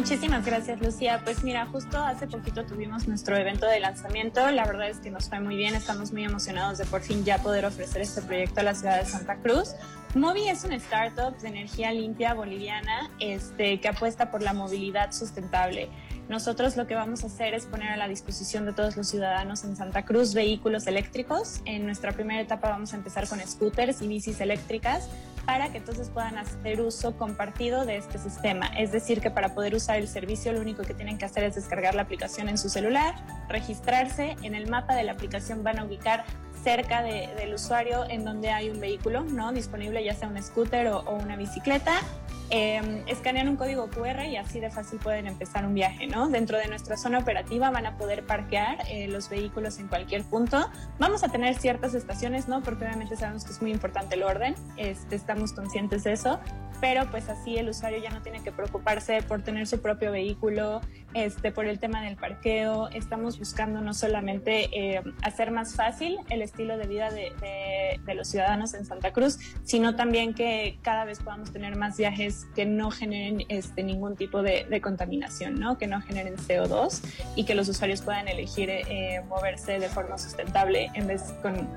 Muchísimas gracias, Lucía. Pues mira, justo hace poquito tuvimos nuestro evento de lanzamiento. La verdad es que nos fue muy bien. Estamos muy emocionados de por fin ya poder ofrecer este proyecto a la ciudad de Santa Cruz. Movi es una startup de energía limpia boliviana este, que apuesta por la movilidad sustentable. Nosotros lo que vamos a hacer es poner a la disposición de todos los ciudadanos en Santa Cruz vehículos eléctricos. En nuestra primera etapa vamos a empezar con scooters y bicis eléctricas para que entonces puedan hacer uso compartido de este sistema. Es decir, que para poder usar el servicio lo único que tienen que hacer es descargar la aplicación en su celular, registrarse, en el mapa de la aplicación van a ubicar cerca del usuario en donde hay un vehículo ¿no? disponible, ya sea un scooter o, o una bicicleta eh, escanean un código QR y así de fácil pueden empezar un viaje, ¿no? Dentro de nuestra zona operativa van a poder parquear eh, los vehículos en cualquier punto. Vamos a tener ciertas estaciones, ¿no? Porque obviamente sabemos que es muy importante el orden, este, estamos conscientes de eso, pero pues así el usuario ya no tiene que preocuparse por tener su propio vehículo, este, por el tema del parqueo. Estamos buscando no solamente eh, hacer más fácil el estilo de vida de, de los ciudadanos en Santa Cruz, sino también que cada vez podamos tener más viajes que no generen este, ningún tipo de, contaminación, ¿no? que no generen CO2 y que los usuarios puedan elegir eh, moverse de forma sustentable en vez, con,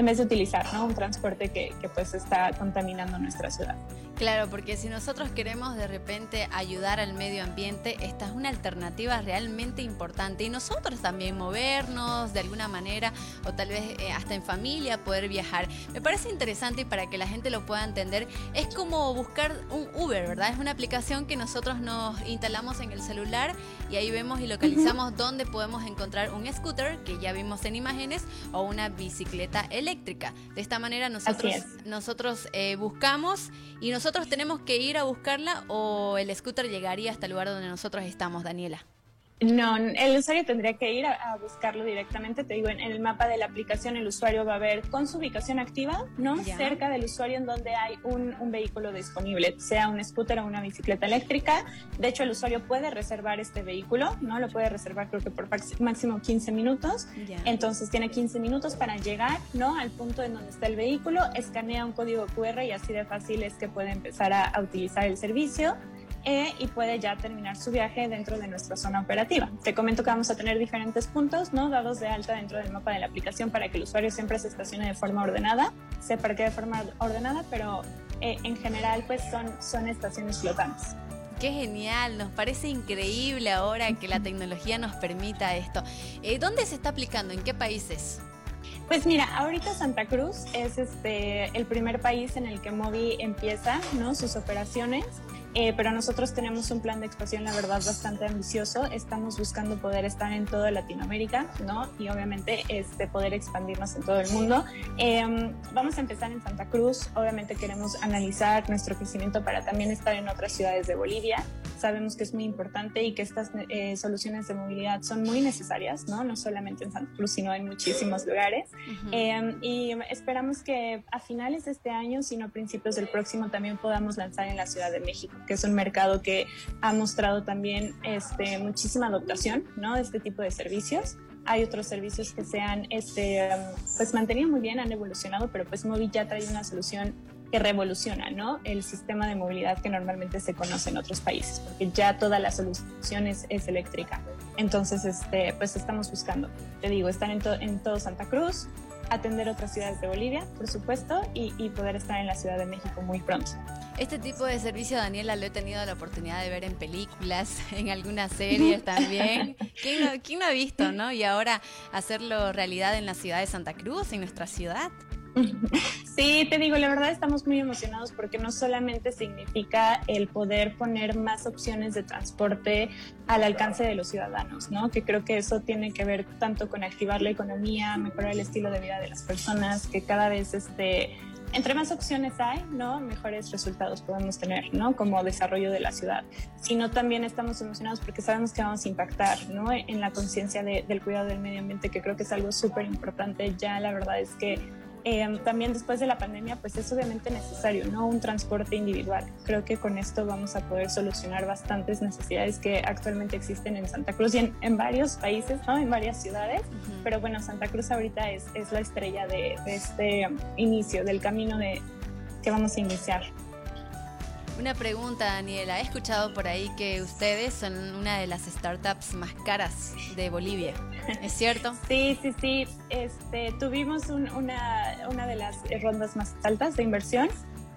en vez de utilizar ¿no? un transporte que, que pues está contaminando nuestra ciudad. Claro, porque si nosotros queremos de repente ayudar al medio ambiente, esta es una alternativa realmente importante. Y nosotros también movernos de alguna manera o tal vez eh, hasta en familia poder viajar. Me parece interesante y para que la gente lo pueda entender, es como buscar un Uber, ¿verdad? Es una aplicación que nosotros nos instalamos en el celular y ahí vemos y localizamos dónde podemos encontrar un scooter, que ya vimos en imágenes, o una bicicleta eléctrica. De esta manera nosotros, nosotros eh, buscamos y nosotros ¿Nosotros tenemos que ir a buscarla o el scooter llegaría hasta el lugar donde nosotros estamos, Daniela? No, el usuario tendría que ir a, buscarlo directamente. Te digo, en, el mapa de la aplicación el usuario va a ver con su ubicación activa, ¿no? Cerca del usuario en donde hay un, vehículo disponible, sea un scooter o una bicicleta eléctrica. De hecho, el usuario puede reservar este vehículo, ¿no? Lo puede reservar creo que por máximo 15 minutos. Entonces tiene 15 minutos para llegar, ¿no? Al punto en donde está el vehículo, escanea un código QR y así de fácil es que puede empezar a utilizar el servicio. E y puede ya terminar su viaje dentro de nuestra zona operativa. Te comento que vamos a tener diferentes puntos, ¿no? Dados de alta dentro del mapa de la aplicación para que el usuario siempre se estacione de forma ordenada, se parque de forma ordenada, pero eh, en general pues son, son estaciones flotantes. Qué genial, nos parece increíble ahora que la tecnología nos permita esto. Eh, ¿Dónde se está aplicando? ¿En qué países? Pues mira, ahorita Santa Cruz es este el primer país en el que Movi empieza ¿no? sus operaciones. Eh, pero nosotros tenemos un plan de expansión, la verdad, bastante ambicioso. Estamos buscando poder estar en toda Latinoamérica, ¿no? Y obviamente este, poder expandirnos en todo el mundo. Em, vamos a empezar en Santa Cruz. Obviamente queremos analizar nuestro crecimiento para también estar en otras ciudades de Bolivia. Sabemos que es muy importante y que estas eh, soluciones de movilidad son muy necesarias, ¿no? No solamente en Santa Cruz, sino en muchísimos lugares. Em, y esperamos que a finales de este año, sino a principios del próximo, también podamos lanzar en la Ciudad de México que es un mercado que ha mostrado también este, muchísima adoptación ¿no? de este tipo de servicios. Hay otros servicios que se han este, pues, mantenido muy bien, han evolucionado, pero pues Movi ya trae una solución que revoluciona ¿no? el sistema de movilidad que normalmente se conoce en otros países, porque ya toda la solución es, eléctrica. Entonces, este, pues estamos buscando, te digo, están en, en todo Santa Cruz, atender otras ciudades de Bolivia, por supuesto, y, poder estar en la Ciudad de México muy pronto. Este tipo de servicio, Daniela, lo he tenido la oportunidad de ver en películas, en algunas series también. ¿Quién no, ¿Quién no ha visto, no? Y ahora hacerlo realidad en la ciudad de Santa Cruz, en nuestra ciudad. Sí, te digo, la verdad estamos muy emocionados porque no solamente significa el poder poner más opciones de transporte al alcance de los ciudadanos, ¿no? Que creo que eso tiene que ver tanto con activar la economía, mejorar el estilo de vida de las personas, que cada vez este entre más opciones hay, ¿no? Mejores resultados podemos tener, ¿no? Como desarrollo de la ciudad. Sino también estamos emocionados porque sabemos que vamos a impactar, ¿no? En la conciencia del cuidado del medio ambiente, que creo que es algo súper importante. Ya la verdad es que Em, también después de la pandemia, pues es obviamente necesario, ¿no? Un transporte individual. Creo que con esto vamos a poder solucionar bastantes necesidades que actualmente existen en Santa Cruz y en, varios países, ¿no? En varias ciudades. Pero bueno, Santa Cruz ahorita es, es la estrella de, este inicio, del camino de, que vamos a iniciar. Una pregunta, Daniela. He escuchado por ahí que ustedes son una de las startups más caras de Bolivia. ¿Es cierto? Sí, sí, sí. Este, tuvimos una, una de las rondas más altas de inversión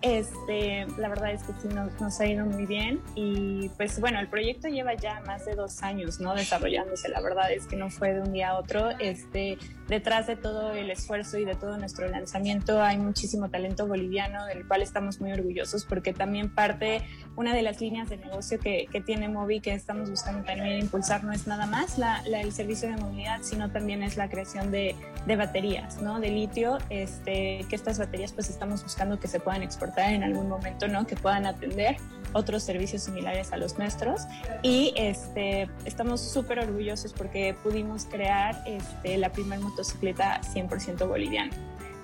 este, la verdad es que sí nos, ha ido muy bien y pues bueno, el proyecto lleva ya más de dos años, ¿no? Desarrollándose, la verdad es que no fue de un día a otro. Este, detrás de todo el esfuerzo y de todo nuestro lanzamiento hay muchísimo talento boliviano del cual estamos muy orgullosos porque también parte, una de las líneas de negocio que, que tiene Movi que estamos buscando también impulsar no es nada más la, el servicio de movilidad, sino también es la creación de, de baterías, ¿no? De litio, este, que estas baterías pues estamos buscando que se puedan exportar en algún momento, ¿no? Que puedan atender otros servicios similares a los nuestros. Y este, estamos súper orgullosos porque pudimos crear este, la primera motocicleta 100% boliviana.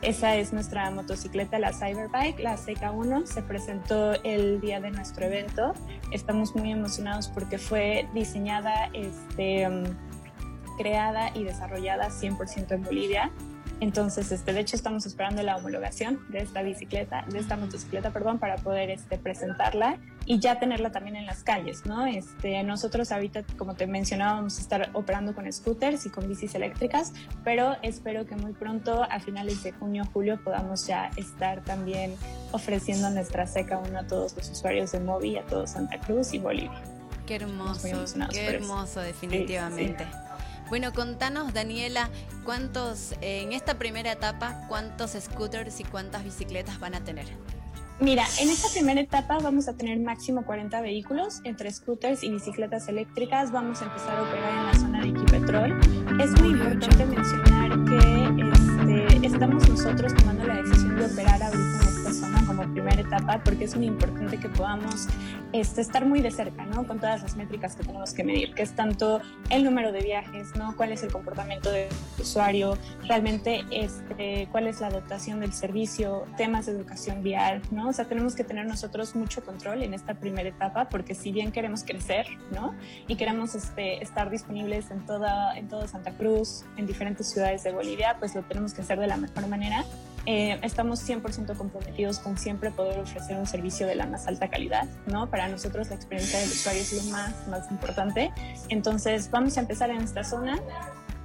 Esa es nuestra motocicleta, la Cyberbike, la CK1. Se presentó el día de nuestro evento. Estamos muy emocionados porque fue diseñada, este, creada y desarrollada 100% en Bolivia entonces, este, de hecho, estamos esperando la homologación de esta bicicleta, de esta motocicleta, perdón, para poder este, presentarla y ya tenerla también en las calles, ¿no? Este, nosotros ahorita, como te mencionaba, vamos a estar operando con scooters y con bicis eléctricas, pero espero que muy pronto, a finales de junio, julio, podamos ya estar también ofreciendo nuestra Seca 1 a todos los usuarios de Movi, a todos Santa Cruz y Bolivia. Qué hermoso, qué hermoso, definitivamente. Bueno, contanos, Daniela, cuántos, en esta primera etapa, cuántos scooters y cuántas bicicletas van a tener. Mira, en esta primera etapa vamos a tener máximo 40 vehículos entre scooters y bicicletas eléctricas. Vamos a empezar a operar en la zona de Equipetrol. Es muy importante mencionar que este, estamos nosotros tomando la decisión de operar ahorita zona como primera etapa porque es muy importante que podamos este, estar muy de cerca, ¿no? Con todas las métricas que tenemos que medir, que es tanto el número de viajes, ¿no? Cuál es el comportamiento del usuario, realmente este, cuál es la dotación del servicio, temas de educación vial, ¿no? O sea, tenemos que tener nosotros mucho control en esta primera etapa porque si bien queremos crecer, ¿no? Y queremos este, estar disponibles en toda, en toda Santa Cruz, en diferentes ciudades de Bolivia, pues lo tenemos que hacer de la mejor manera eh, estamos 100% comprometidos con siempre poder ofrecer un servicio de la más alta calidad, ¿no? Para nosotros la experiencia del usuario es lo más, más importante. Entonces, vamos a empezar en esta zona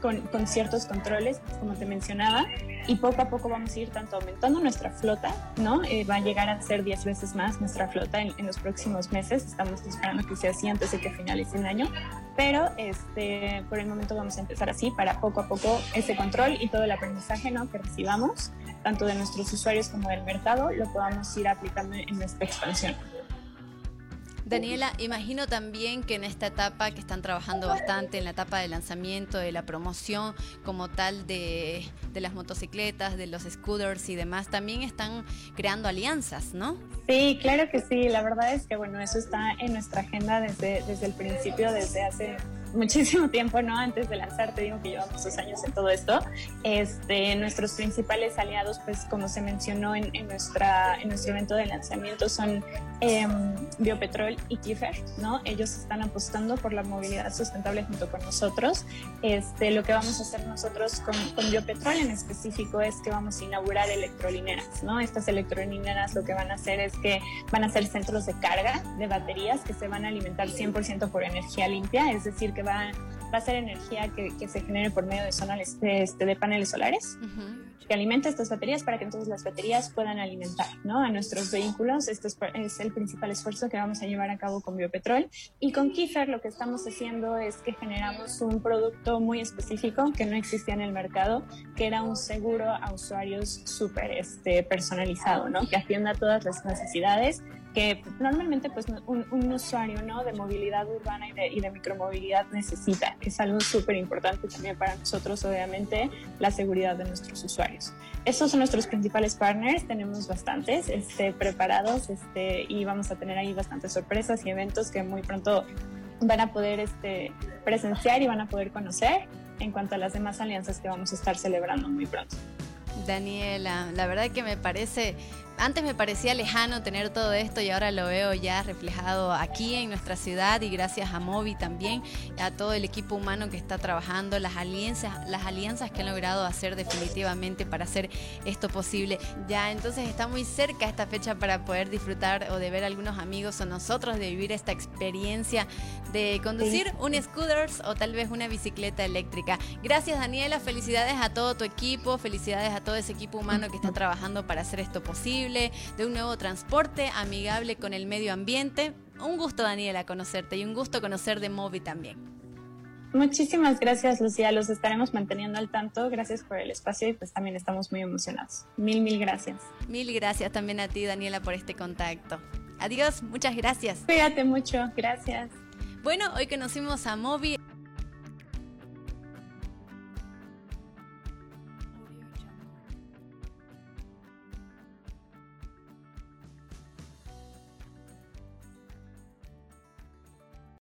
con, con, ciertos controles, como te mencionaba, y poco a poco vamos a ir tanto aumentando nuestra flota, ¿no? Eh, va a llegar a ser 10 veces más nuestra flota en, en, los próximos meses, estamos esperando que sea así antes de que finalice el año, pero este, por el momento vamos a empezar así para poco a poco ese control y todo el aprendizaje, ¿no? Que recibamos tanto de nuestros usuarios como del mercado, lo podamos ir aplicando en nuestra expansión. Daniela, imagino también que en esta etapa que están trabajando bastante, en la etapa de lanzamiento, de la promoción como tal de, de, las motocicletas, de los scooters y demás, también están creando alianzas, ¿no? Sí, claro que sí. La verdad es que, bueno, eso está en nuestra agenda desde, desde el principio, desde hace muchísimo tiempo, ¿no? Antes de lanzar, te digo que llevamos dos años en todo esto. Este, nuestros principales aliados, pues como se mencionó en, nuestra, en nuestro evento de lanzamiento, son eh, Biopetrol y Kiefer, ¿no? Ellos están apostando por la movilidad sustentable junto con nosotros. Este, lo que vamos a hacer nosotros con, con Biopetrol en específico es que vamos a inaugurar electrolineras, ¿no? Estas electrolineras lo que van a hacer es que van a ser centros de carga de baterías que se van a alimentar 100% por energía limpia, es decir, que va, va a ser energía que, que, se genere por medio de, este, de paneles solares. que alimenta estas baterías para que entonces las baterías puedan alimentar ¿no? a nuestros vehículos. Este es, es, el principal esfuerzo que vamos a llevar a cabo con Biopetrol. Y con Kiefer lo que estamos haciendo es que generamos un producto muy específico que no existía en el mercado, que era un seguro a usuarios súper este, personalizado, ¿no? que atienda todas las necesidades que normalmente pues un, un, usuario ¿no? de movilidad urbana y de, y de micromovilidad necesita. Es algo súper importante también para nosotros, obviamente, la seguridad de nuestros usuarios. Estos son nuestros principales partners, tenemos bastantes este, preparados este, y vamos a tener ahí bastantes sorpresas y eventos que muy pronto van a poder este, presenciar y van a poder conocer en cuanto a las demás alianzas que vamos a estar celebrando muy pronto. Daniela, la verdad que me parece antes me parecía lejano tener todo esto y ahora lo veo ya reflejado aquí en nuestra ciudad y gracias a Movi también, a todo el equipo humano que está trabajando, las alianzas, las alianzas que han logrado hacer definitivamente para hacer esto posible. Ya entonces está muy cerca esta fecha para poder disfrutar o de ver a algunos amigos o nosotros de vivir esta experiencia de conducir un scooters o tal vez una bicicleta eléctrica. Gracias Daniela, felicidades a todo tu equipo, felicidades a todo ese equipo humano que está trabajando para hacer esto posible, de un nuevo transporte amigable con el medio ambiente. Un gusto Daniela conocerte y un gusto conocer de Movi también. Muchísimas gracias, Lucía. Los estaremos manteniendo al tanto. Gracias por el espacio y pues también estamos muy emocionados. Mil, mil gracias. Mil gracias también a ti, Daniela, por este contacto. Adiós, muchas gracias. Cuídate mucho, gracias. Bueno, hoy conocimos a Movi.